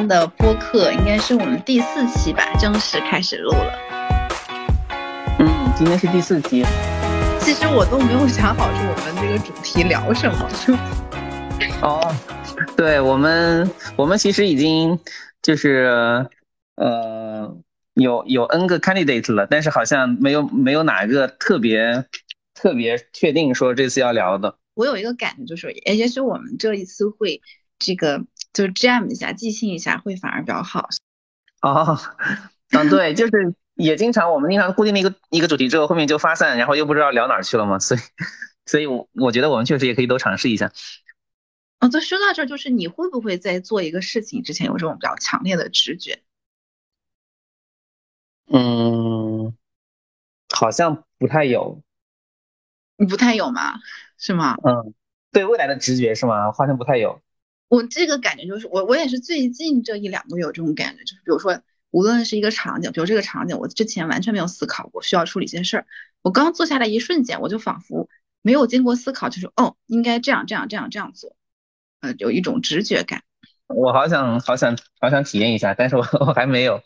天的播客应该是我们第四期吧，正式开始录了。嗯，今天是第四期。其实我都没有想好是我们这个主题聊什么。哦，对我们，我们其实已经就是呃有有 N 个 candidate 了，但是好像没有没有哪个特别特别确定说这次要聊的。我有一个感觉，就是也许我们这一次会这个就是 jam 一下，即兴一下，会反而比较好。哦，嗯，对，就是也经常我们经常固定的一个一个主题之后，后面就发散，然后又不知道聊哪儿去了嘛，所以所以，我我觉得我们确实也可以都尝试一下。哦，就，说到这儿，就是你会不会在做一个事情之前有这种比较强烈的直觉？嗯，好像不太有。你不太有吗？是吗？嗯，对未来的直觉是吗？好像不太有。我这个感觉就是，我我也是最近这一两个月有这种感觉，就是比如说，无论是一个场景，比如这个场景，我之前完全没有思考过需要处理一些事儿，我刚坐下来一瞬间，我就仿佛没有经过思考，就是哦，应该这样这样这样这样做，呃，有一种直觉感。我好想好想好想体验一下，但是我我还没有。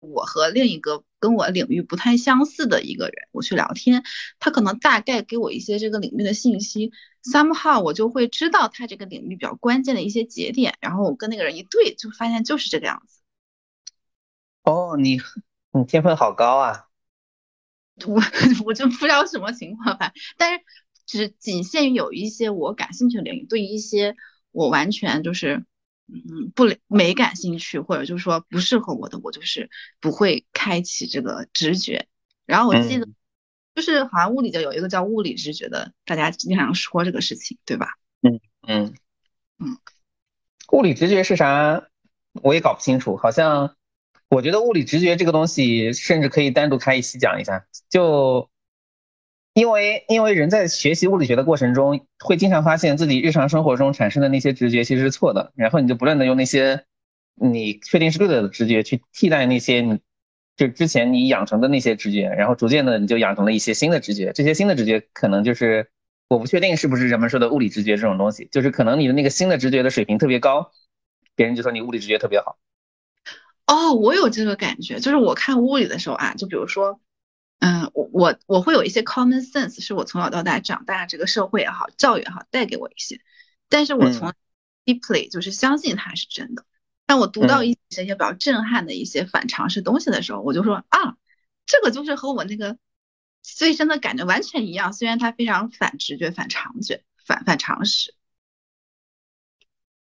我和另一个跟我领域不太相似的一个人，我去聊天，他可能大概给我一些这个领域的信息，somehow 我就会知道他这个领域比较关键的一些节点，然后我跟那个人一对，就发现就是这个样子。哦，你你天分好高啊！我我就不知道什么情况吧，但是只仅限于有一些我感兴趣的领域，对一些我完全就是。嗯，不没感兴趣，或者就是说不适合我的，我就是不会开启这个直觉。然后我记得，就是好像物理就有一个叫物理直觉的，大家经常说这个事情，对吧？嗯嗯嗯，物理直觉是啥？我也搞不清楚。好像我觉得物理直觉这个东西，甚至可以单独开一期讲一下。就因为因为人在学习物理学的过程中，会经常发现自己日常生活中产生的那些直觉其实是错的，然后你就不断的用那些你确定是对的直觉去替代那些你就之前你养成的那些直觉，然后逐渐的你就养成了一些新的直觉，这些新的直觉可能就是我不确定是不是人们说的物理直觉这种东西，就是可能你的那个新的直觉的水平特别高，别人就说你物理直觉特别好。哦，我有这个感觉，就是我看物理的时候啊，就比如说。嗯，我我我会有一些 common sense，是我从小到大长大这个社会也好，教育也好带给我一些，但是我从 deeply 就是相信它是真的。当我读到一些一些比较震撼的一些反常识东西的时候，我就说啊，这个就是和我那个最深的感觉完全一样，虽然它非常反直觉、反常觉、反反常识。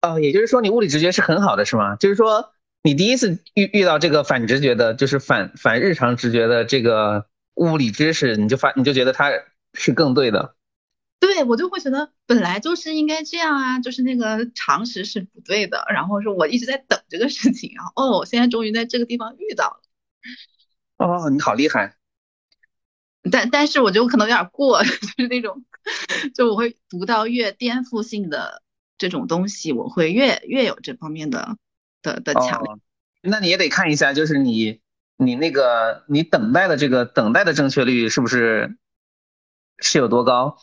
哦，也就是说你物理直觉是很好的，是吗？就是说你第一次遇遇到这个反直觉的，就是反反日常直觉的这个。物理知识，你就发你就觉得它是更对的，对我就会觉得本来就是应该这样啊，就是那个常识是不对的。然后说我一直在等这个事情，然后哦，现在终于在这个地方遇到了。哦，你好厉害！但但是我觉得可能有点过，就是那种，就我会读到越颠覆性的这种东西，我会越越有这方面的的的强烈。那你也得看一下，就是你。你那个，你等待的这个等待的正确率是不是是有多高？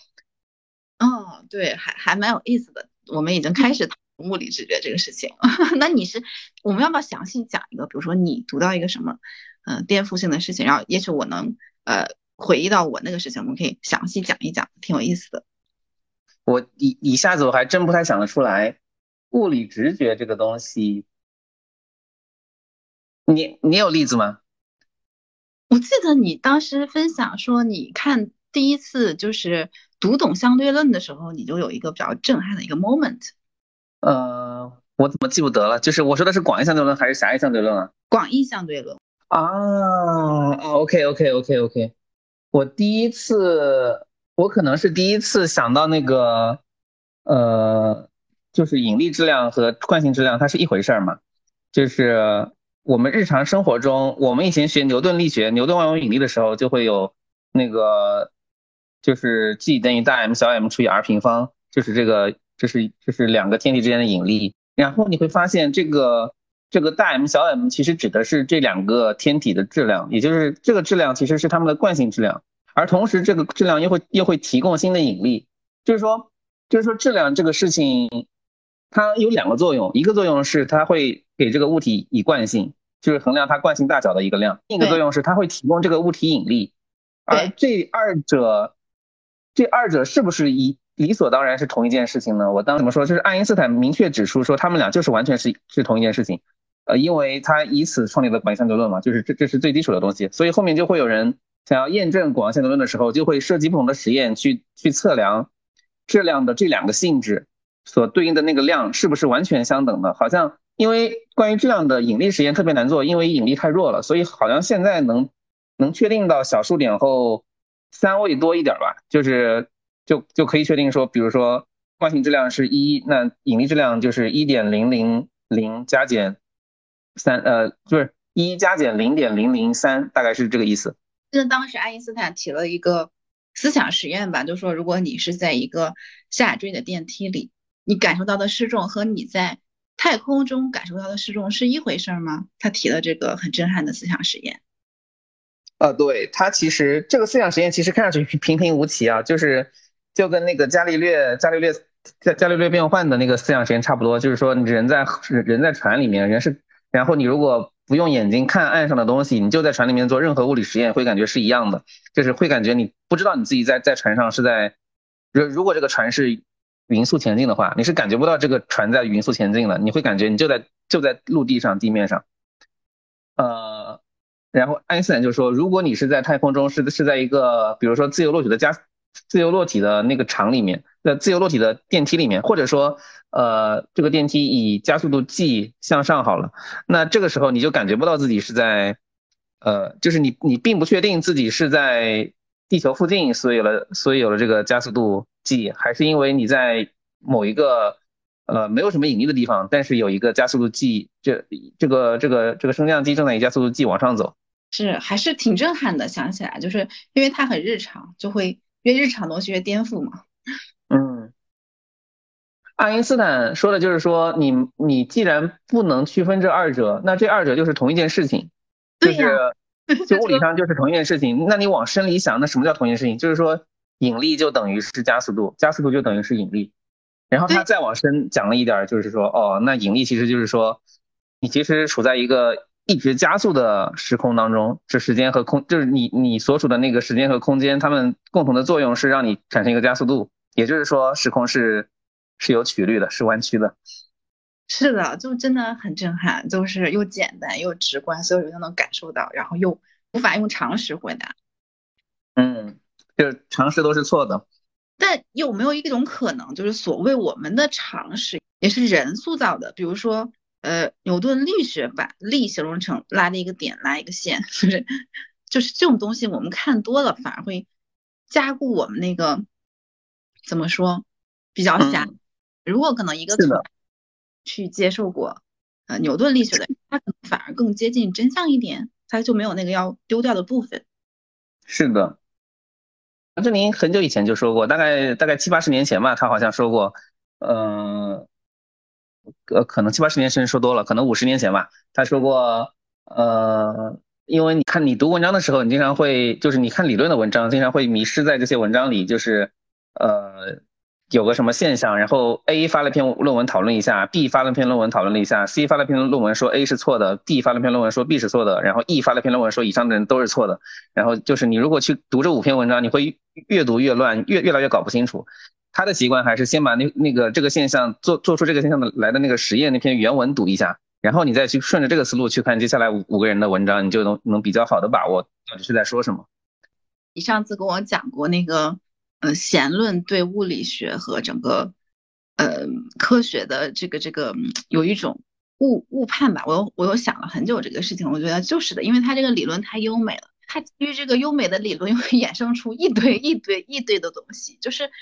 哦，对，还还蛮有意思的。我们已经开始物理直觉这个事情。那你是，我们要不要详细讲一个？比如说你读到一个什么，嗯，颠覆性的事情，然后也许我能呃回忆到我那个事情，我们可以详细讲一讲，挺有意思的。我一一下子我还真不太想得出来，物理直觉这个东西，你你有例子吗？我记得你当时分享说，你看第一次就是读懂相对论的时候，你就有一个比较震撼的一个 moment。呃，我怎么记不得了？就是我说的是广义相对论还是狭义相对论啊？广义相对论。啊啊，OK OK OK OK。我第一次，我可能是第一次想到那个，呃，就是引力质量和惯性质量它是一回事儿嘛，就是。我们日常生活中，我们以前学牛顿力学、牛顿万有引力的时候，就会有那个，就是 G 等于大 M 小 m 除以 r 平方，就是这个，就是就是两个天体之间的引力。然后你会发现，这个这个大 M 小 m 其实指的是这两个天体的质量，也就是这个质量其实是它们的惯性质量，而同时这个质量又会又会提供新的引力。就是说，就是说质量这个事情，它有两个作用，一个作用是它会。给这个物体以惯性，就是衡量它惯性大小的一个量。另一个作用是它会提供这个物体引力，而这二者，这二者是不是一理所当然是同一件事情呢？我当怎么说？就是爱因斯坦明确指出说，他们俩就是完全是是同一件事情。呃，因为他以此创立了广义相对论嘛，就是这这是最基础的东西，所以后面就会有人想要验证广义相对论的时候，就会设计不同的实验去去测量质量的这两个性质所对应的那个量是不是完全相等的。好像因为关于质量的引力实验特别难做，因为引力太弱了，所以好像现在能能确定到小数点后三位多一点吧，就是就就可以确定说，比如说惯性质量是一，那引力质量就是一点零零零加减。三呃，就是一加减零点零零三，大概是这个意思。记得当时爱因斯坦提了一个思想实验吧，就说如果你是在一个下坠的电梯里，你感受到的失重和你在太空中感受到的失重是一回事吗？他提了这个很震撼的思想实验。呃，对他其实这个思想实验其实看上去平平无奇啊，就是就跟那个伽利略伽利略伽伽利略变换的那个思想实验差不多，就是说人在人在船里面，人是。然后你如果不用眼睛看岸上的东西，你就在船里面做任何物理实验，会感觉是一样的，就是会感觉你不知道你自己在在船上是在，如如果这个船是匀速前进的话，你是感觉不到这个船在匀速前进的，你会感觉你就在就在陆地上地面上。呃，然后爱因斯坦就说，如果你是在太空中，是是在一个比如说自由落体的加自由落体的那个场里面，在自由落体的电梯里面，或者说。呃，这个电梯以加速度 g 向上好了，那这个时候你就感觉不到自己是在，呃，就是你你并不确定自己是在地球附近，所以有了所以有了这个加速度 g，还是因为你在某一个呃没有什么引力的地方，但是有一个加速度 g，这这个这个这个升降机正在以加速度 g 往上走，是还是挺震撼的。想起来就是因为它很日常，就会越日常东西越颠覆嘛。嗯。爱因斯坦说的就是说，你你既然不能区分这二者，那这二者就是同一件事情，就是 就物理上就是同一件事情。那你往深里想，那什么叫同一件事情？就是说引力就等于是加速度，加速度就等于是引力。然后他再往深讲了一点，就是说，哦，那引力其实就是说，你其实处在一个一直加速的时空当中，这时间和空就是你你所处的那个时间和空间，它们共同的作用是让你产生一个加速度，也就是说时空是。是有曲率的，是弯曲的。是的，就真的很震撼，就是又简单又直观，所有人都能感受到，然后又无法用常识回答。嗯，就是常识都是错的。但有没有一种可能，就是所谓我们的常识也是人塑造的？比如说，呃，牛顿力学把力形容成拉的一个点，拉一个线，就是就是这种东西，我们看多了反而会加固我们那个怎么说比较狭。如果可能，一个去接受过呃牛顿力学的，他可能反而更接近真相一点，他就没有那个要丢掉的部分。是的，王志林很久以前就说过，大概大概七八十年前吧，他好像说过，嗯，呃，可能七八十年甚至说多了，可能五十年前吧，他说过，呃，因为你看你读文章的时候，你经常会就是你看理论的文章，经常会迷失在这些文章里，就是呃。有个什么现象，然后 A 发了篇论文讨论一下，B 发了篇论文讨论了一下，C 发了篇论文说 A 是错的，D 发了篇论文说 B 是错的，然后 E 发了篇论文说以上的人都是错的，然后就是你如果去读这五篇文章，你会越读越乱，越越来越搞不清楚。他的习惯还是先把那那个这个现象做做出这个现象的来的那个实验那篇原文读一下，然后你再去顺着这个思路去看接下来五五个人的文章，你就能能比较好的把握到底是在说什么。你上次跟我讲过那个。呃，弦论对物理学和整个呃科学的这个这个有一种误误判吧。我又我又想了很久这个事情，我觉得就是的，因为它这个理论太优美了，它基于这个优美的理论又衍生出一堆一堆一堆的东西，就是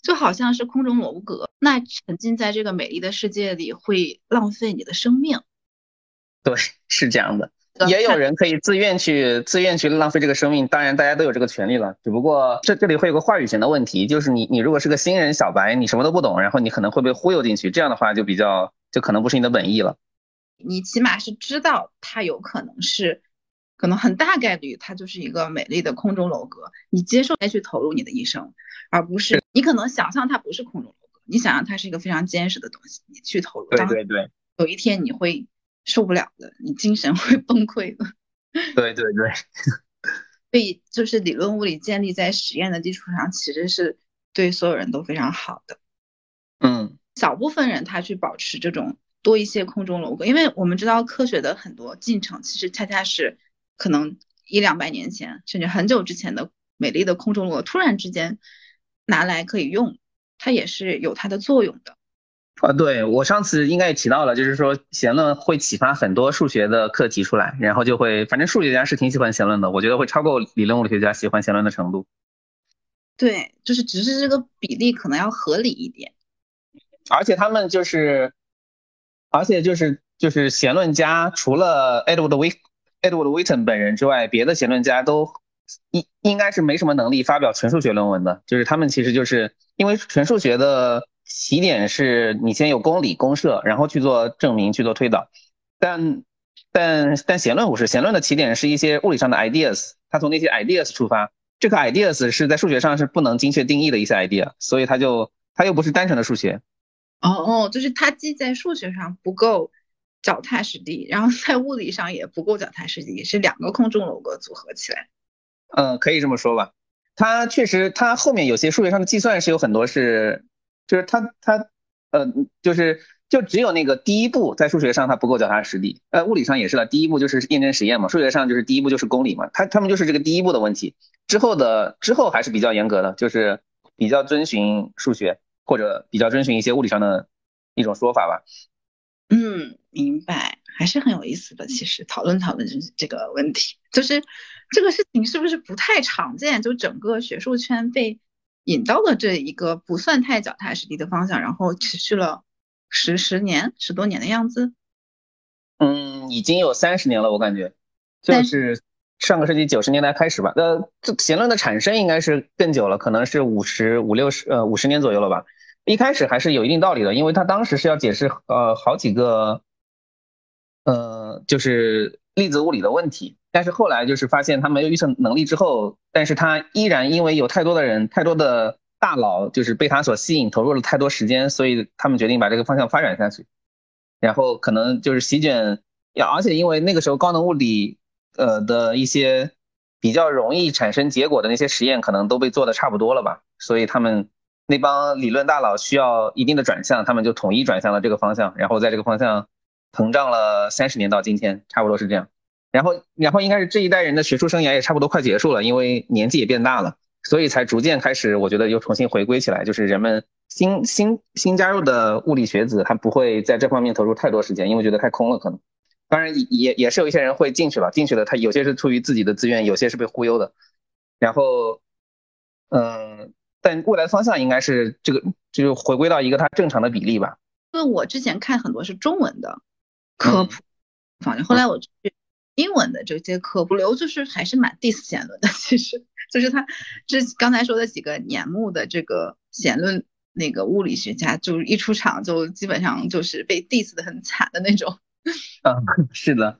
就好像是空中楼阁。那沉浸在这个美丽的世界里会浪费你的生命。对，是这样的。也有人可以自愿去 自愿去浪费这个生命，当然大家都有这个权利了。只不过这这里会有个话语权的问题，就是你你如果是个新人小白，你什么都不懂，然后你可能会被忽悠进去，这样的话就比较就可能不是你的本意了。你起码是知道它有可能是，可能很大概率它就是一个美丽的空中楼阁，你接受再去投入你的一生，而不是你可能想象它不是空中楼阁，你想象它是一个非常坚实的东西，你去投入。对对对。有一天你会受不了的，你精神 会崩溃的。对对对，所以就是理论物理建立在实验的基础上，其实是对所有人都非常好的。嗯，小部分人他去保持这种多一些空中楼阁，因为我们知道科学的很多进程其实恰恰是可能一两百年前甚至很久之前的美丽的空中楼阁突然之间拿来可以用，它也是有它的作用的。啊，对我上次应该也提到了，就是说弦论会启发很多数学的课题出来，然后就会，反正数学家是挺喜欢弦论的，我觉得会超过理论物理学家喜欢弦论的程度。对，就是只是这个比例可能要合理一点。而且他们就是，而且就是就是弦论家，除了 Edward Wheat Edward Witten 本人之外，别的弦论家都应应该是没什么能力发表纯数学论文的，就是他们其实就是因为纯数学的。起点是你先有公理公社，然后去做证明，去做推导。但但但弦论不是，弦论的起点是一些物理上的 ideas，它从那些 ideas 出发，这个 ideas 是在数学上是不能精确定义的一些 idea，所以它就它又不是单纯的数学。哦哦，就是它既在数学上不够脚踏实地，然后在物理上也不够脚踏实地，是两个空中楼阁组合起来。嗯，可以这么说吧。它确实，它后面有些数学上的计算是有很多是。就是它它呃就是就只有那个第一步在数学上它不够脚踏实地，呃物理上也是了，第一步就是验证实验嘛，数学上就是第一步就是公理嘛，它他们就是这个第一步的问题，之后的之后还是比较严格的，就是比较遵循数学或者比较遵循一些物理上的一种说法吧。嗯，明白，还是很有意思的。其实讨论讨论这这个问题，就是这个事情是不是不太常见？就整个学术圈被。引到了这一个不算太脚踏实地的方向，然后持续了十十年、十多年的样子。嗯，已经有三十年了，我感觉，就是上个世纪九十年代开始吧。呃，这弦论的产生应该是更久了，可能是五十五六十呃五十年左右了吧。一开始还是有一定道理的，因为他当时是要解释呃好几个呃就是粒子物理的问题。但是后来就是发现他没有预测能力之后，但是他依然因为有太多的人、太多的大佬就是被他所吸引，投入了太多时间，所以他们决定把这个方向发展下去。然后可能就是席卷，要而且因为那个时候高能物理，呃的一些比较容易产生结果的那些实验，可能都被做的差不多了吧，所以他们那帮理论大佬需要一定的转向，他们就统一转向了这个方向，然后在这个方向膨胀了三十年到今天，差不多是这样。然后，然后应该是这一代人的学术生涯也差不多快结束了，因为年纪也变大了，所以才逐渐开始，我觉得又重新回归起来。就是人们新新新加入的物理学子，他不会在这方面投入太多时间，因为觉得太空了可能。当然，也也是有一些人会进去了，进去了，他有些是出于自己的自愿，有些是被忽悠的。然后，嗯，但未来的方向应该是这个，就是回归到一个它正常的比例吧。因为我之前看很多是中文的科普，反正后来我去。英文的这些可不留，就是还是蛮 diss 弦论的。其实就是他这刚才说的几个年目的这个弦论那个物理学家，就一出场就基本上就是被 diss 的很惨的那种。嗯 是的。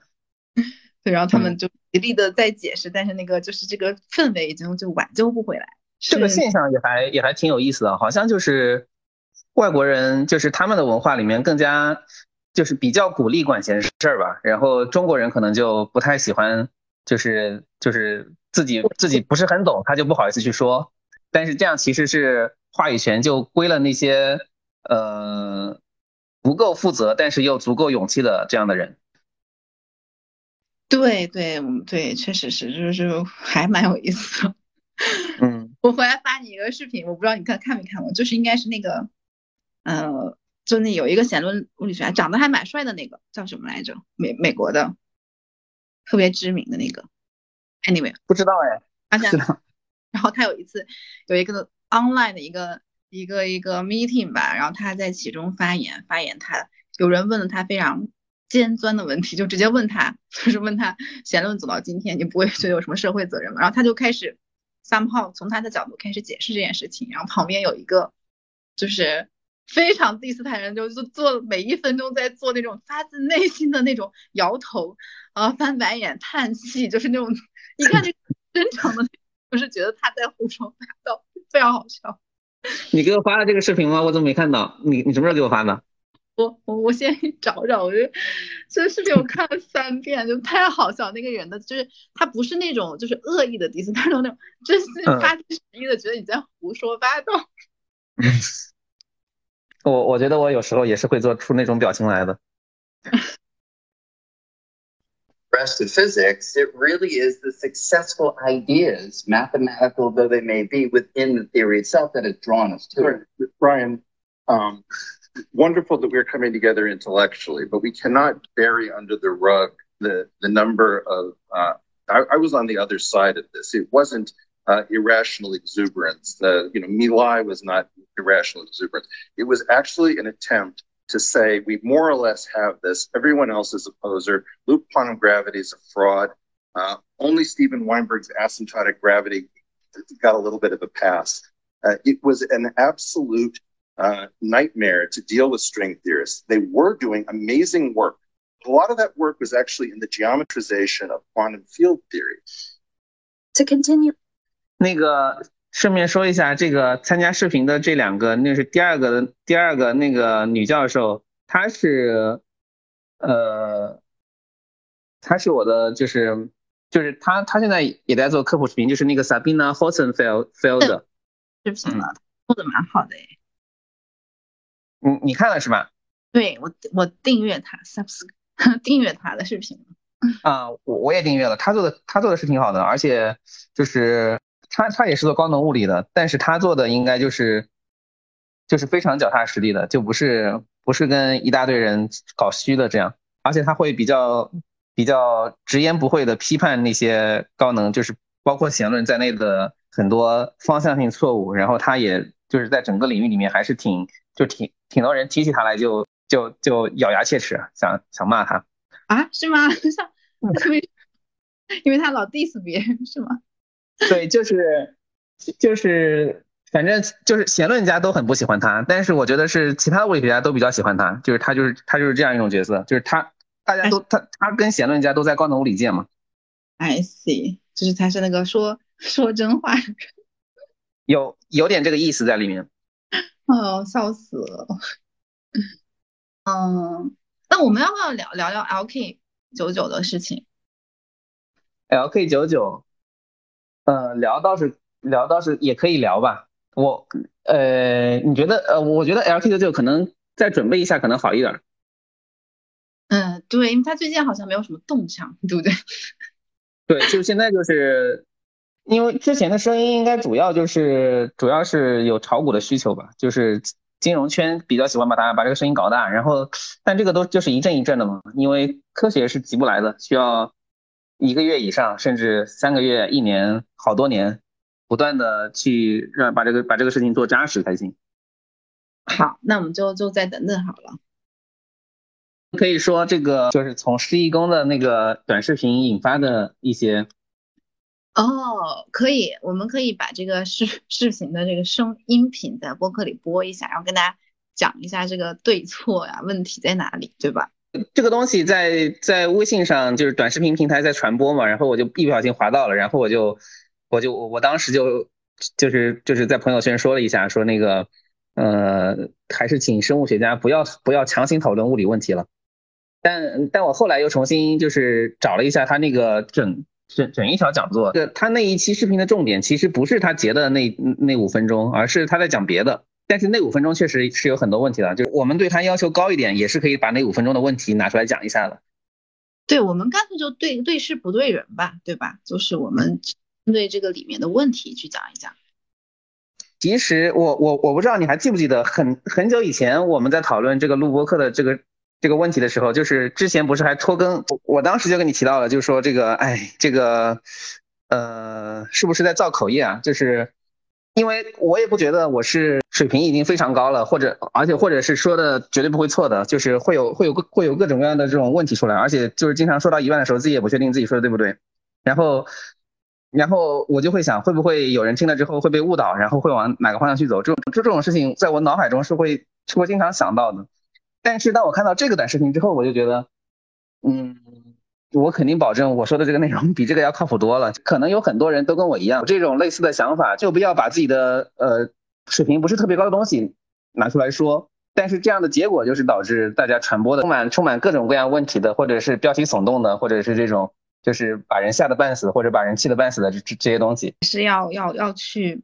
对，然后他们就极力的在解释，但是那个就是这个氛围已经就挽救不回来。这个现象也还也还挺有意思的，好像就是外国人就是他们的文化里面更加。就是比较鼓励管闲事儿吧，然后中国人可能就不太喜欢，就是就是自己自己不是很懂，他就不好意思去说。但是这样其实是话语权就归了那些呃不够负责，但是又足够勇气的这样的人。对对对，确实是，就是还蛮有意思的。嗯，我回来发你一个视频，我不知道你看看没看过，就是应该是那个，呃。就那有一个弦论物理学家，长得还蛮帅的那个叫什么来着？美美国的，特别知名的那个。Anyway，不知道哎。发现，然后他有一次有一个 online 的一个一个一个 meeting 吧，然后他在其中发言，发言他有人问了他非常尖钻的问题，就直接问他，就是问他弦论走到今天，你不会觉得有什么社会责任吗？然后他就开始 somehow 从他的角度开始解释这件事情，然后旁边有一个就是。非常第四台人，就是做每一分钟在做那种发自内心的那种摇头啊、翻白眼、叹气，就是那种一看就 真诚的，就是觉得他在胡说八道，非常好笑。你给我发了这个视频吗？我怎么没看到？你你什么时候给我发的？我我我先找找，我觉得这个视频我看了三遍，就太好笑。那个人的就是他不是那种就是恶意的 diss，他是那种真心发自实意的觉得你在胡说八道。我我觉得我有时候也是会做出那种表情来的。rest of physics, it really is the successful ideas, mathematical though they may be, within the theory itself that has drawn us to it. Brian, um, wonderful that we're coming together intellectually, but we cannot bury under the rug the the number of. Uh, I, I, was on the other side of this. It wasn't uh, irrational exuberance. The you know, My was not irrational exuberance. It was actually an attempt to say we more or less have this. Everyone else is a poser. Loop quantum gravity is a fraud. Uh, only Steven Weinberg's asymptotic gravity got a little bit of a pass. Uh, it was an absolute uh, nightmare to deal with string theorists. They were doing amazing work. A lot of that work was actually in the geometrization of quantum field theory. To continue. 那个顺便说一下，这个参加视频的这两个，那是第二个的第二个那个女教授，她是，呃，她是我的，就是就是她她现在也在做科普视频，就是那个 Sabina Hossenfeld，视频了，做的蛮好的哎。你你看了是吧？对我我订阅他 subs 订阅他的视频。啊，我我也订阅了，他做的他做的是挺好的，而且就是他他也是做高能物理的，但是他做的应该就是就是非常脚踏实地的，就不是不是跟一大堆人搞虚的这样，而且他会比较比较直言不讳的批判那些高能，就是包括弦论在内的很多方向性错误，然后他也就是在整个领域里面还是挺就挺。挺多人提起他来就就就咬牙切齿，想想骂他啊？是吗？像 特别因为他老 diss 别人是吗？对，就是就是，反正就是弦论家都很不喜欢他，但是我觉得是其他物理学家都比较喜欢他，就是他就是他就是这样一种角色，就是他大家都他他跟弦论家都在高能物理界嘛。I see，就是他是那个说说真话，有有点这个意思在里面。哦，笑死了。嗯，那我们要不要聊聊聊 LK 九九的事情？LK 九九，呃，聊倒是聊倒是也可以聊吧。我，呃，你觉得？呃，我觉得 LK 的就可能再准备一下可能好一点。嗯，对，因为他最近好像没有什么动向，对不对？对，就现在就是。因为之前的声音应该主要就是主要是有炒股的需求吧，就是金融圈比较喜欢把它把这个声音搞大，然后但这个都就是一阵一阵的嘛，因为科学是急不来的，需要一个月以上，甚至三个月、一年、好多年，不断的去让把这个把这个事情做扎实才行。好，那我们就就再等等好了。可以说这个就是从施一公的那个短视频引发的一些。哦，可以，我们可以把这个视视频的这个声音频在播客里播一下，然后跟大家讲一下这个对错呀，问题在哪里，对吧？这个东西在在微信上就是短视频平台在传播嘛，然后我就一不小心滑到了，然后我就我就我当时就就是就是在朋友圈说了一下，说那个呃还是请生物学家不要不要强行讨论物理问题了，但但我后来又重新就是找了一下他那个整。整整一条讲座，这他那一期视频的重点其实不是他截的那那五分钟，而是他在讲别的。但是那五分钟确实是有很多问题的，就是我们对他要求高一点，也是可以把那五分钟的问题拿出来讲一下的。对，我们干脆就对对事不对人吧，对吧？就是我们针对这个里面的问题去讲一讲。其实我我我不知道你还记不记得，很很久以前我们在讨论这个录播课的这个。这个问题的时候，就是之前不是还拖更，我我当时就跟你提到了，就是说这个，哎，这个，呃，是不是在造口业啊？就是因为我也不觉得我是水平已经非常高了，或者而且或者是说的绝对不会错的，就是会有会有会有各种各样的这种问题出来，而且就是经常说到一半的时候，自己也不确定自己说的对不对，然后然后我就会想，会不会有人听了之后会被误导，然后会往哪个方向去走？这种这这种事情在我脑海中是会是会经常想到的。但是当我看到这个短视频之后，我就觉得，嗯，我肯定保证我说的这个内容比这个要靠谱多了。可能有很多人都跟我一样，这种类似的想法，就不要把自己的呃水平不是特别高的东西拿出来说。但是这样的结果就是导致大家传播的充满充满各种各样问题的，或者是标题耸动的，或者是这种就是把人吓得半死或者把人气得半死的这这这些东西，是要要要去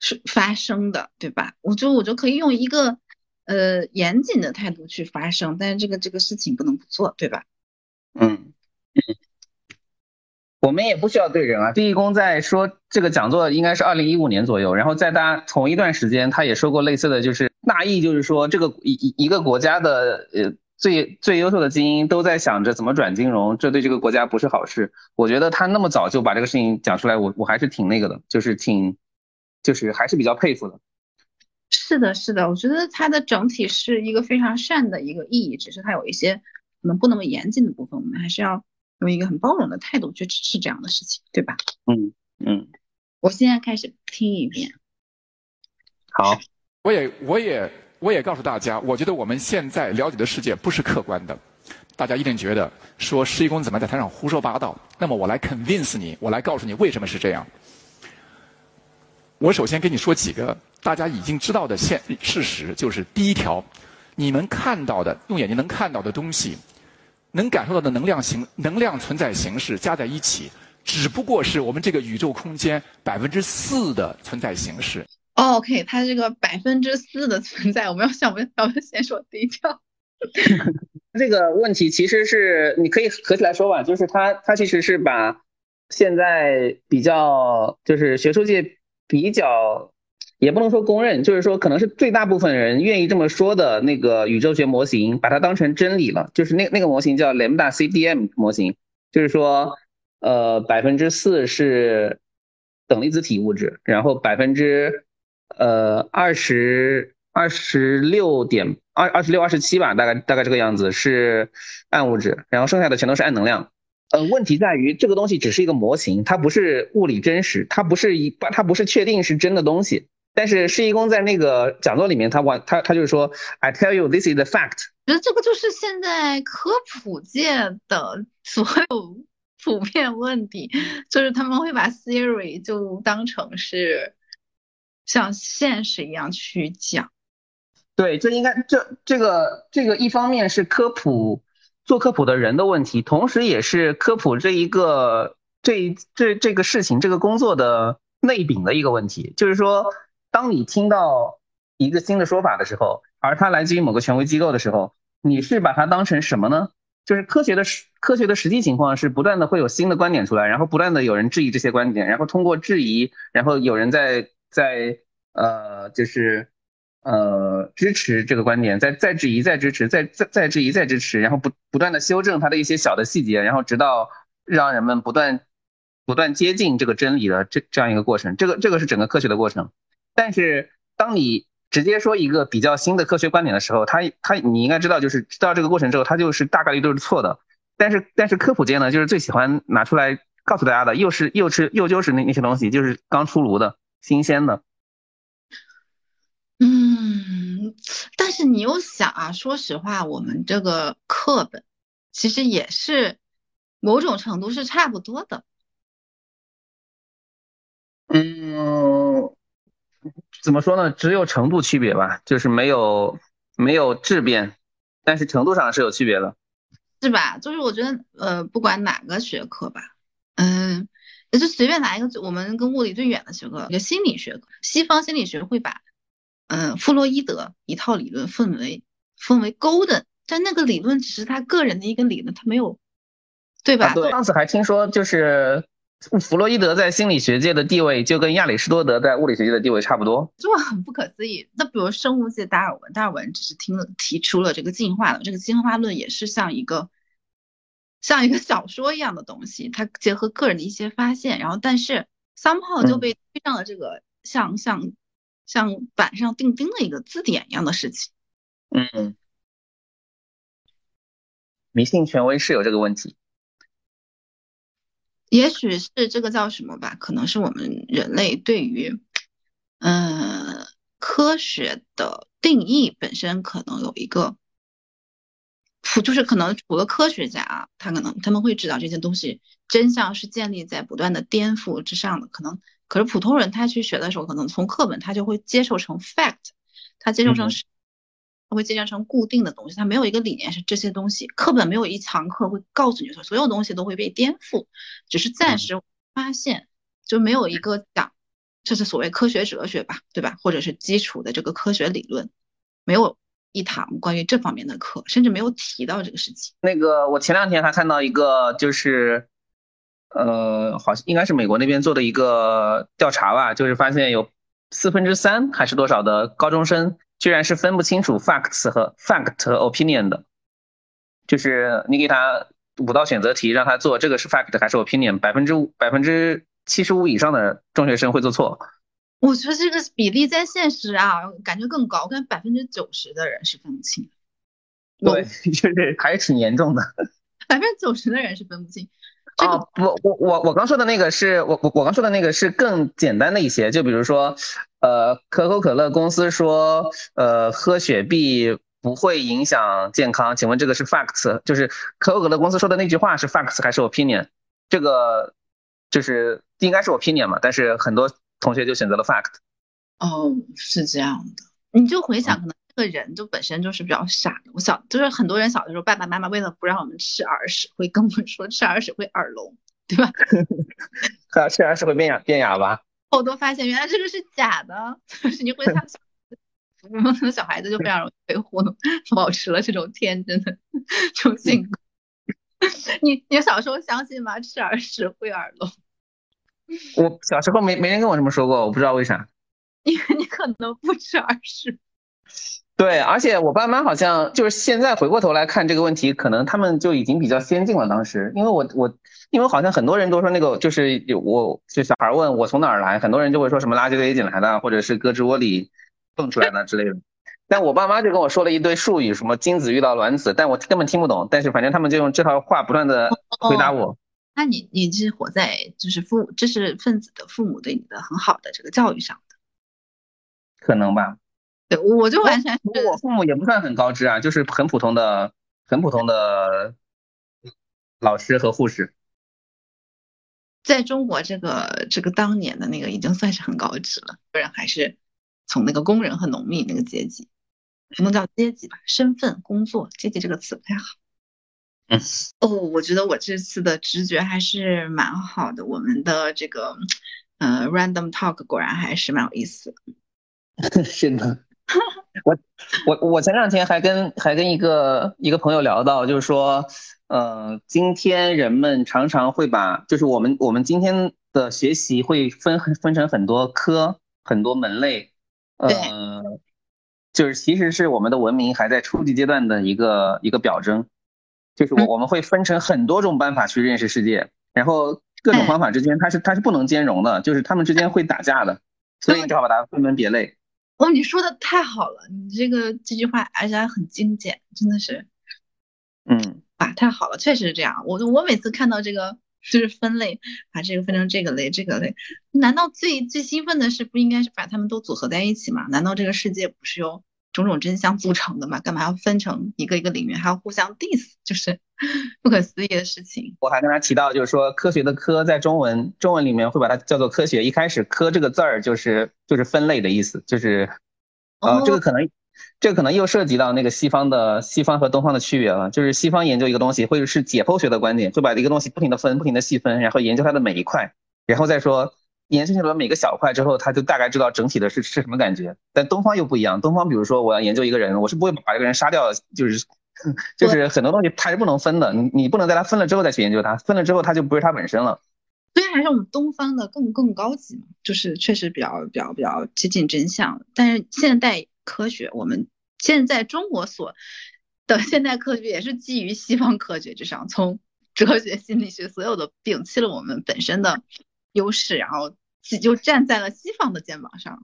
是发生的，对吧？我觉得我就可以用一个呃严谨的态度去发生，但是这个这个事情不能不做，对吧？嗯嗯。我们也不需要对人啊。毕义工在说这个讲座应该是二零一五年左右，然后在大家同一段时间，他也说过类似的就是大意，就是说这个一一一个国家的呃最最优秀的精英都在想着怎么转金融，这对这个国家不是好事。我觉得他那么早就把这个事情讲出来，我我还是挺那个的，就是挺就是还是比较佩服的。是的，是的，我觉得它的整体是一个非常善的一个意义，只是它有一些可能不那么严谨的部分，我们还是要。用一个很包容的态度去支持这样的事情，对吧？嗯嗯。我现在开始听一遍。好，我也我也我也告诉大家，我觉得我们现在了解的世界不是客观的。大家一定觉得说施一公怎么在台上胡说八道？那么我来 convince 你，我来告诉你为什么是这样。我首先跟你说几个大家已经知道的现事实，就是第一条，你们看到的用眼睛能看到的东西。能感受到的能量形、能量存在形式加在一起，只不过是我们这个宇宙空间百分之四的存在形式。OK，它这个百分之四的存在，我们要想，我们要先说第一条。这个问题其实是你可以合起来说吧，就是它，它其实是把现在比较，就是学术界比较。也不能说公认，就是说可能是最大部分人愿意这么说的那个宇宙学模型，把它当成真理了。就是那那个模型叫 Lambda CDM 模型，就是说，呃，百分之四是等离子体物质，然后百分之呃二十二十六点二二十六二十七吧，大概大概这个样子是暗物质，然后剩下的全都是暗能量。呃，问题在于这个东西只是一个模型，它不是物理真实，它不是一它不是确定是真的东西。但是施一公在那个讲座里面，他完他他就是说，I tell you this is the fact。我觉得这个就是现在科普界的所有 普遍问题，就是他们会把 theory 就当成是像现实一样去讲。对，这应该这这个这个一方面是科普做科普的人的问题，同时也是科普这一个这这这个事情这个工作的内禀的一个问题，就是说。当你听到一个新的说法的时候，而它来自于某个权威机构的时候，你是把它当成什么呢？就是科学的实科学的实际情况是不断的会有新的观点出来，然后不断的有人质疑这些观点，然后通过质疑，然后有人在在呃就是呃支持这个观点，再再质疑，再支持，再再再质疑，再支持，然后不不断的修正它的一些小的细节，然后直到让人们不断不断接近这个真理的这这样一个过程，这个这个是整个科学的过程。但是，当你直接说一个比较新的科学观点的时候，他他你应该知道，就是知道这个过程之后，他就是大概率都是错的。但是，但是科普界呢，就是最喜欢拿出来告诉大家的，又是又是又就是那那些东西，就是刚出炉的新鲜的。嗯，但是你又想啊，说实话，我们这个课本其实也是某种程度是差不多的。怎么说呢？只有程度区别吧，就是没有没有质变，但是程度上是有区别的，是吧？就是我觉得，呃，不管哪个学科吧，嗯，也就随便拿一个我们跟物理最远的学科，一个心理学科，西方心理学会把，嗯，弗洛伊德一套理论分为分为 golden，但那个理论只是他个人的一个理论，他没有，对吧？对上次还听说就是。弗洛伊德在心理学界的地位就跟亚里士多德在物理学界的地位差不多，这很不可思议。那比如生物界达尔文，达尔文只是听了提出了这个进化论这个进化论，也是像一个像一个小说一样的东西，它结合个人的一些发现，然后但是 somehow 就被推上了这个像像像板上钉钉的一个字典一样的事情。嗯，迷信权威是有这个问题。也许是这个叫什么吧，可能是我们人类对于，嗯，科学的定义本身可能有一个普，就是可能除了科学家啊，他可能他们会知道这些东西真相是建立在不断的颠覆之上的，可能可是普通人他去学的时候，可能从课本他就会接受成 fact，他接受成是，它会建设成固定的东西，它没有一个理念是这些东西，课本没有一堂课会告诉你说所有东西都会被颠覆，只是暂时发现，就没有一个讲，这是所谓科学哲学吧，对吧？或者是基础的这个科学理论，没有一堂关于这方面的课，甚至没有提到这个事情。那个我前两天还看到一个，就是呃，好像应该是美国那边做的一个调查吧，就是发现有四分之三还是多少的高中生。居然是分不清楚 facts 和 fact 和 opinion 的，就是你给他五道选择题让他做，这个是 fact 还是 opinion？百分之五百分之七十五以上的中学生会做错。我觉得这个比例在现实啊，感觉更高，我 看 百分之九十的人是分不清。对，就是还是挺严重的。百分之九十的人是分不清。哦，不，我我我刚说的那个是我我我刚说的那个是更简单的一些，就比如说，呃，可口可乐公司说，呃，喝雪碧不会影响健康，请问这个是 facts，就是可口可乐公司说的那句话是 facts 还是 opinion？这个就是应该是 opinion 嘛，但是很多同学就选择了 fact。哦，是这样的，你就回想可能。这个人就本身就是比较傻的。我小就是很多人小的时候，爸爸妈妈为了不让我们吃耳屎，会跟我们说吃耳屎会耳聋，对吧？吃耳屎会变哑变哑巴。后都发现原来这个是假的，就是你回想，小孩子就非常容易被糊弄，保持了这种天真的这种性格。你你小时候相信吗？吃耳屎会耳聋？我小时候没没人跟我这么说过，我不知道为啥。因为你可能不吃耳屎。对，而且我爸妈好像就是现在回过头来看这个问题，可能他们就已经比较先进了。当时，因为我我因为好像很多人都说那个就是有我就小孩问我从哪儿来，很多人就会说什么垃圾堆捡来的，或者是胳肢窝里蹦出来的之类的。但我爸妈就跟我说了一堆术语，什么精子遇到卵子，但我根本听不懂。但是反正他们就用这套话不断的回答我。那你你是活在就是父知识分子的父母对你的很好的这个教育上的，可能吧。对，我就完全是我父母也不算很高知啊，就是很普通的、很普通的老师和护士。在中国，这个这个当年的那个已经算是很高知了，不然还是从那个工人和农民那个阶级，不能叫阶级吧，身份、工作、阶级这个词不太好。嗯，哦，我觉得我这次的直觉还是蛮好的，我们的这个呃 random talk 果然还是蛮有意思。是的。我我我前两天还跟还跟一个一个朋友聊到，就是说，呃，今天人们常常会把，就是我们我们今天的学习会分分成很多科很多门类，呃，就是其实是我们的文明还在初级阶段的一个一个表征，就是我我们会分成很多种办法去认识世界，然后各种方法之间它是它是不能兼容的，就是他们之间会打架的，所以只好把它分门别类。哦，你说的太好了，你这个这句话而且还很精简，真的是，嗯，啊，太好了，确实是这样。我我每次看到这个就是分类，把这个分成这个类这个类，难道最最兴奋的是不应该是把它们都组合在一起吗？难道这个世界不是由种种真相组成的嘛？干嘛要分成一个一个领域，还要互相 diss，就是不可思议的事情。我还跟他提到，就是说科学的科在中文中文里面会把它叫做科学。一开始科这个字儿就是就是分类的意思，就是呃这个可能这个可能又涉及到那个西方的西方和东方的区别了。就是西方研究一个东西，或者是解剖学的观点，会把一个东西不停的分，不停的细分，然后研究它的每一块，然后再说。延伸出了每个小块之后，他就大概知道整体的是是什么感觉。但东方又不一样，东方比如说我要研究一个人，我是不会把这个人杀掉，就是就是很多东西它是不能分的，你你不能在它分了之后再去研究它，分了之后它就不是它本身了。所以还是我们东方的更更高级嘛，就是确实比较比较比较接近真相。但是现代科学，我们现在中国所的现代科学也是基于西方科学之上，从哲学、心理学所有的摒弃了我们本身的。优势，然后就站在了西方的肩膀上。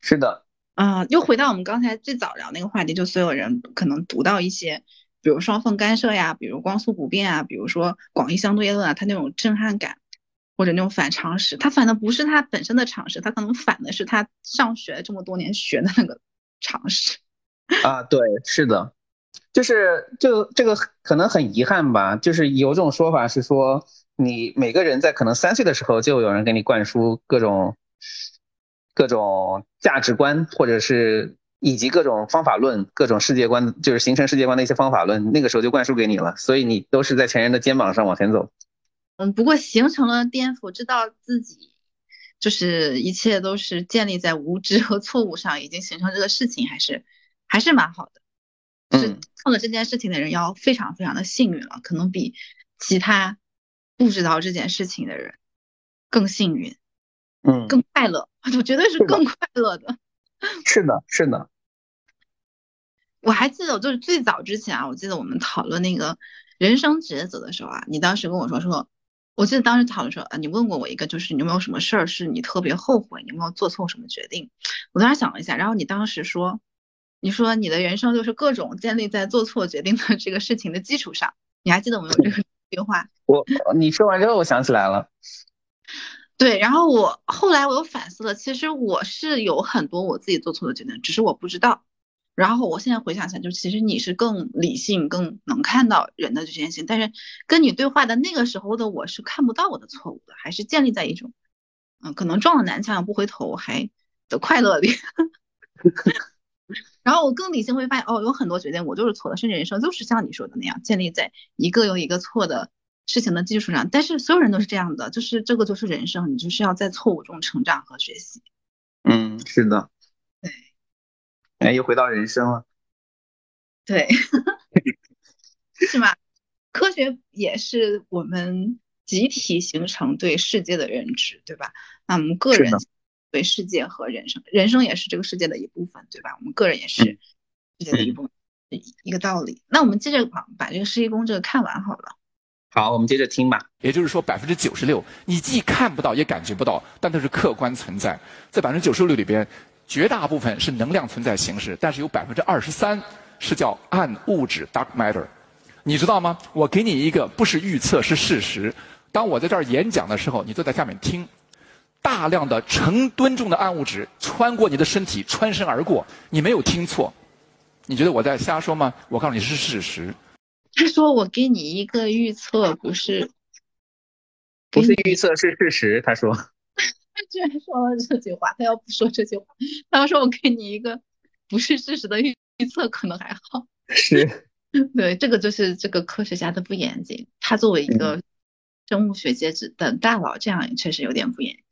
是的，啊，又回到我们刚才最早聊那个话题，就所有人可能读到一些，比如双缝干涉呀，比如光速不变啊，比如说广义相对论啊，它那种震撼感，或者那种反常识，它反的不是它本身的常识，它可能反的是他上学这么多年学的那个常识。啊，对，是的，就是就这个可能很遗憾吧，就是有种说法是说。你每个人在可能三岁的时候就有人给你灌输各种各种价值观，或者是以及各种方法论、各种世界观，就是形成世界观的一些方法论，那个时候就灌输给你了，所以你都是在前人的肩膀上往前走。嗯，不过形成了颠覆，知道自己就是一切都是建立在无知和错误上，已经形成这个事情，还是还是蛮好的。是做了这件事情的人要非常非常的幸运了，可能比其他不知道这件事情的人更幸运，嗯，更快乐，我绝对是更快乐的。是的，是的。我还记得，就是最早之前啊，我记得我们讨论那个人生抉择的时候啊，你当时跟我说说，我记得当时讨论说啊，你问过我一个，就是你有没有什么事儿是你特别后悔，你有没有做错什么决定？我当时想了一下，然后你当时说。你说你的人生就是各种建立在做错决定的这个事情的基础上，你还记得我们有这个对话？我你说完之后，我想起来了。对，然后我后来我又反思了，其实我是有很多我自己做错的决定，只是我不知道。然后我现在回想起来，就其实你是更理性、更能看到人的局限性，但是跟你对话的那个时候的我是看不到我的错误的，还是建立在一种嗯，可能撞了南墙不回头还的快乐里。然后我更理性会发现，哦，有很多决定我就是错的，甚至人生就是像你说的那样，建立在一个又一个错的事情的基础上。但是所有人都是这样的，就是这个就是人生，你就是要在错误中成长和学习。嗯，是的。对。哎，又回到人生了。对。是吗？科学也是我们集体形成对世界的认知，对吧？那我们个人。对世界和人生，人生也是这个世界的一部分，对吧？我们个人也是世界的一部分，一个道理。那我们接着把把这个施一宫这个看完好了。好，我们接着听吧。也就是说，百分之九十六你既看不到也感觉不到，但它是客观存在。在百分之九十六里边，绝大部分是能量存在形式，但是有百分之二十三是叫暗物质 （dark matter）。你知道吗？我给你一个不是预测是事实。当我在这儿演讲的时候，你坐在下面听。大量的成吨重的暗物质穿过你的身体，穿身而过。你没有听错，你觉得我在瞎说吗？我告诉你是事实。他说：“我给你一个预测，不是，不是预测是事实。”他说：“他 居然说了这句话。他要不说这句话，他要说我给你一个不是事实的预预测，可能还好。”是，对，这个就是这个科学家的不严谨。他作为一个生物学界的大佬，这样确实有点不严。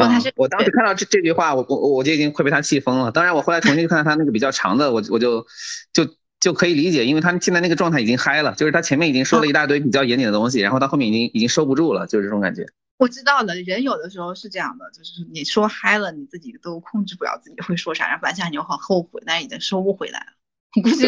啊！我当时看到这这句话，我我我就已经快被他气疯了。当然，我后来重新看到他那个比较长的，我我就就就可以理解，因为他现在那个状态已经嗨了，就是他前面已经说了一大堆比较严谨的东西，然后到后面已经已经收不住了，就是这种感觉。我知道了，人有的时候是这样的，就是你说嗨了，你自己都控制不了自己会说啥，然后反下你又很后悔，但已经收不回来了。我估计，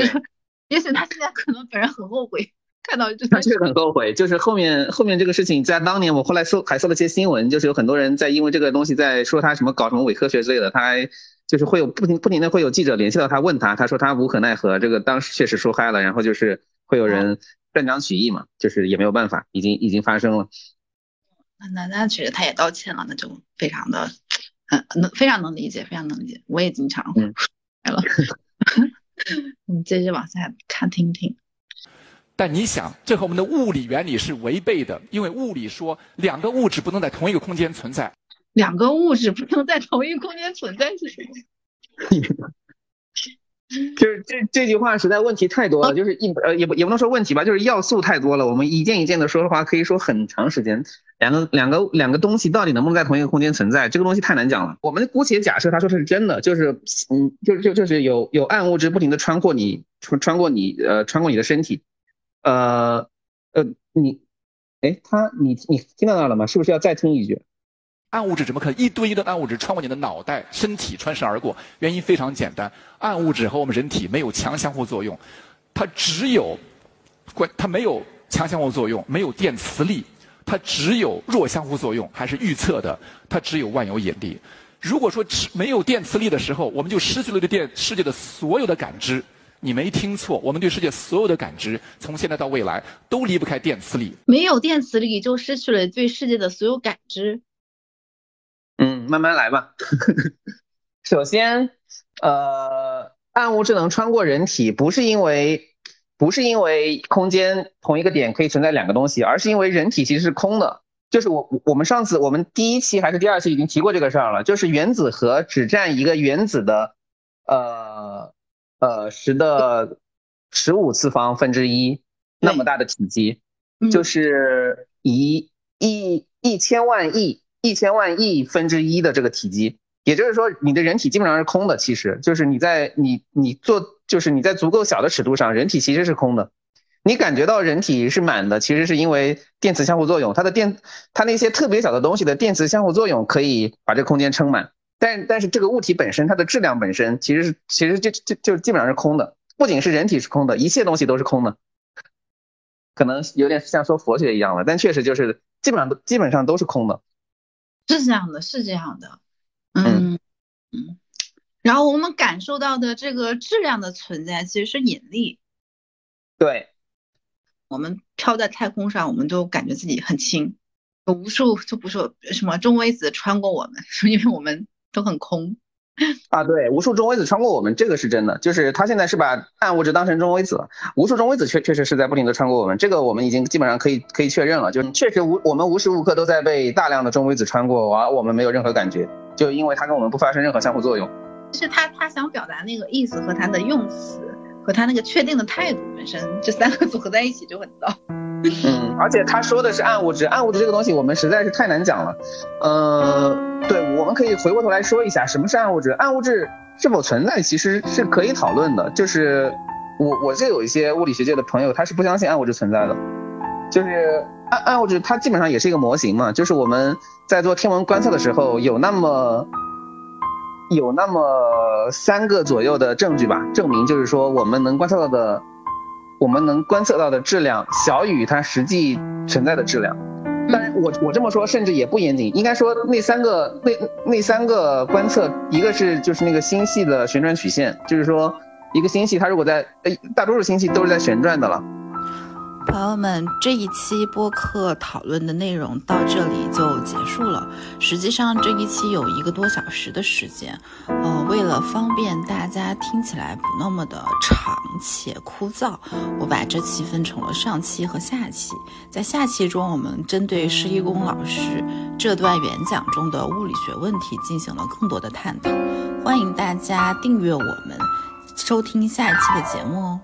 也许他现在可能本人很后悔。看到他确实很后悔，就是后面后面这个事情，在当年我后来搜还搜了些新闻，就是有很多人在因为这个东西在说他什么搞什么伪科学之类的，他还就是会有不停不停的会有记者联系到他问他，他说他无可奈何，这个当时确实说嗨了，然后就是会有人断章取义嘛，就是也没有办法，已经已经发生了。那那那其实他也道歉了，那就非常的嗯能非常能理解，非常能理解，我也经常 来了。我们接着往下看听听。但你想，这和我们的物理原理是违背的，因为物理说两个物质不能在同一个空间存在。两个物质不能在同一个空间存在是什么？就是这这句话实在问题太多了，就是一呃也不也不能说问题吧，就是要素太多了。我们一件一件的说的话，可以说很长时间。两个两个两个东西到底能不能在同一个空间存在，这个东西太难讲了。我们姑且假设他说的是真的，就是嗯，就就就是有有暗物质不停的穿过你穿穿过你呃穿过你的身体。呃呃，你，哎，他，你你听到那了吗？是不是要再听一句？暗物质怎么可能一堆一堆暗物质穿过你的脑袋、身体穿身而过？原因非常简单，暗物质和我们人体没有强相互作用，它只有关，它没有强相互作用，没有电磁力，它只有弱相互作用，还是预测的，它只有万有引力。如果说没有电磁力的时候，我们就失去了对电世界的所有的感知。你没听错，我们对世界所有的感知，从现在到未来都离不开电磁力。没有电磁力，就失去了对世界的所有感知。嗯，慢慢来吧。首先，呃，暗物质能穿过人体，不是因为不是因为空间同一个点可以存在两个东西，而是因为人体其实是空的。就是我我们上次我们第一期还是第二期已经提过这个事儿了，就是原子核只占一个原子的。呃呃十的十五次方分之一那么大的体积，就是一一一千万亿一千万亿分之一的这个体积。也就是说，你的人体基本上是空的，其实就是你在你你做，就是你在足够小的尺度上，人体其实是空的。你感觉到人体是满的，其实是因为电磁相互作用，它的电，它那些特别小的东西的电磁相互作用可以把这空间撑满。但但是这个物体本身，它的质量本身其实是其实就就就基本上是空的，不仅是人体是空的，一切东西都是空的。可能有点像说佛学一样了，但确实就是基本上都基本上都是空的。是这样的，是这样的。嗯嗯，然后我们感受到的这个质量的存在其实是引力。对，我们飘在太空上，我们都感觉自己很轻，有无数就不说什么中微子穿过我们，因为我们都很空。啊，对，无数中微子穿过我们，这个是真的。就是他现在是把暗物质当成中微子了，无数中微子确确实是在不停的穿过我们，这个我们已经基本上可以可以确认了，就确实无我们无时无刻都在被大量的中微子穿过，而我们没有任何感觉。就因为它跟我们不发生任何相互作用，是他他想表达那个意思和他的用词和他那个确定的态度本身，这三个 组合在一起就很糟。嗯，而且他说的是暗物质，暗物质这个东西我们实在是太难讲了。呃，对，我们可以回过头来说一下什么是暗物质，暗物质是否存在其实是可以讨论的。就是我我这有一些物理学界的朋友，他是不相信暗物质存在的，就是。暗暗物质它基本上也是一个模型嘛，就是我们在做天文观测的时候，有那么有那么三个左右的证据吧，证明就是说我们能观测到的，我们能观测到的质量小于它实际存在的质量。当然我我这么说甚至也不严谨，应该说那三个那那三个观测，一个是就是那个星系的旋转曲线，就是说一个星系它如果在呃大多数星系都是在旋转的了。朋友们，这一期播客讨论的内容到这里就结束了。实际上，这一期有一个多小时的时间。呃，为了方便大家听起来不那么的长且枯燥，我把这期分成了上期和下期。在下期中，我们针对施一公老师这段演讲中的物理学问题进行了更多的探讨。欢迎大家订阅我们，收听下一期的节目哦。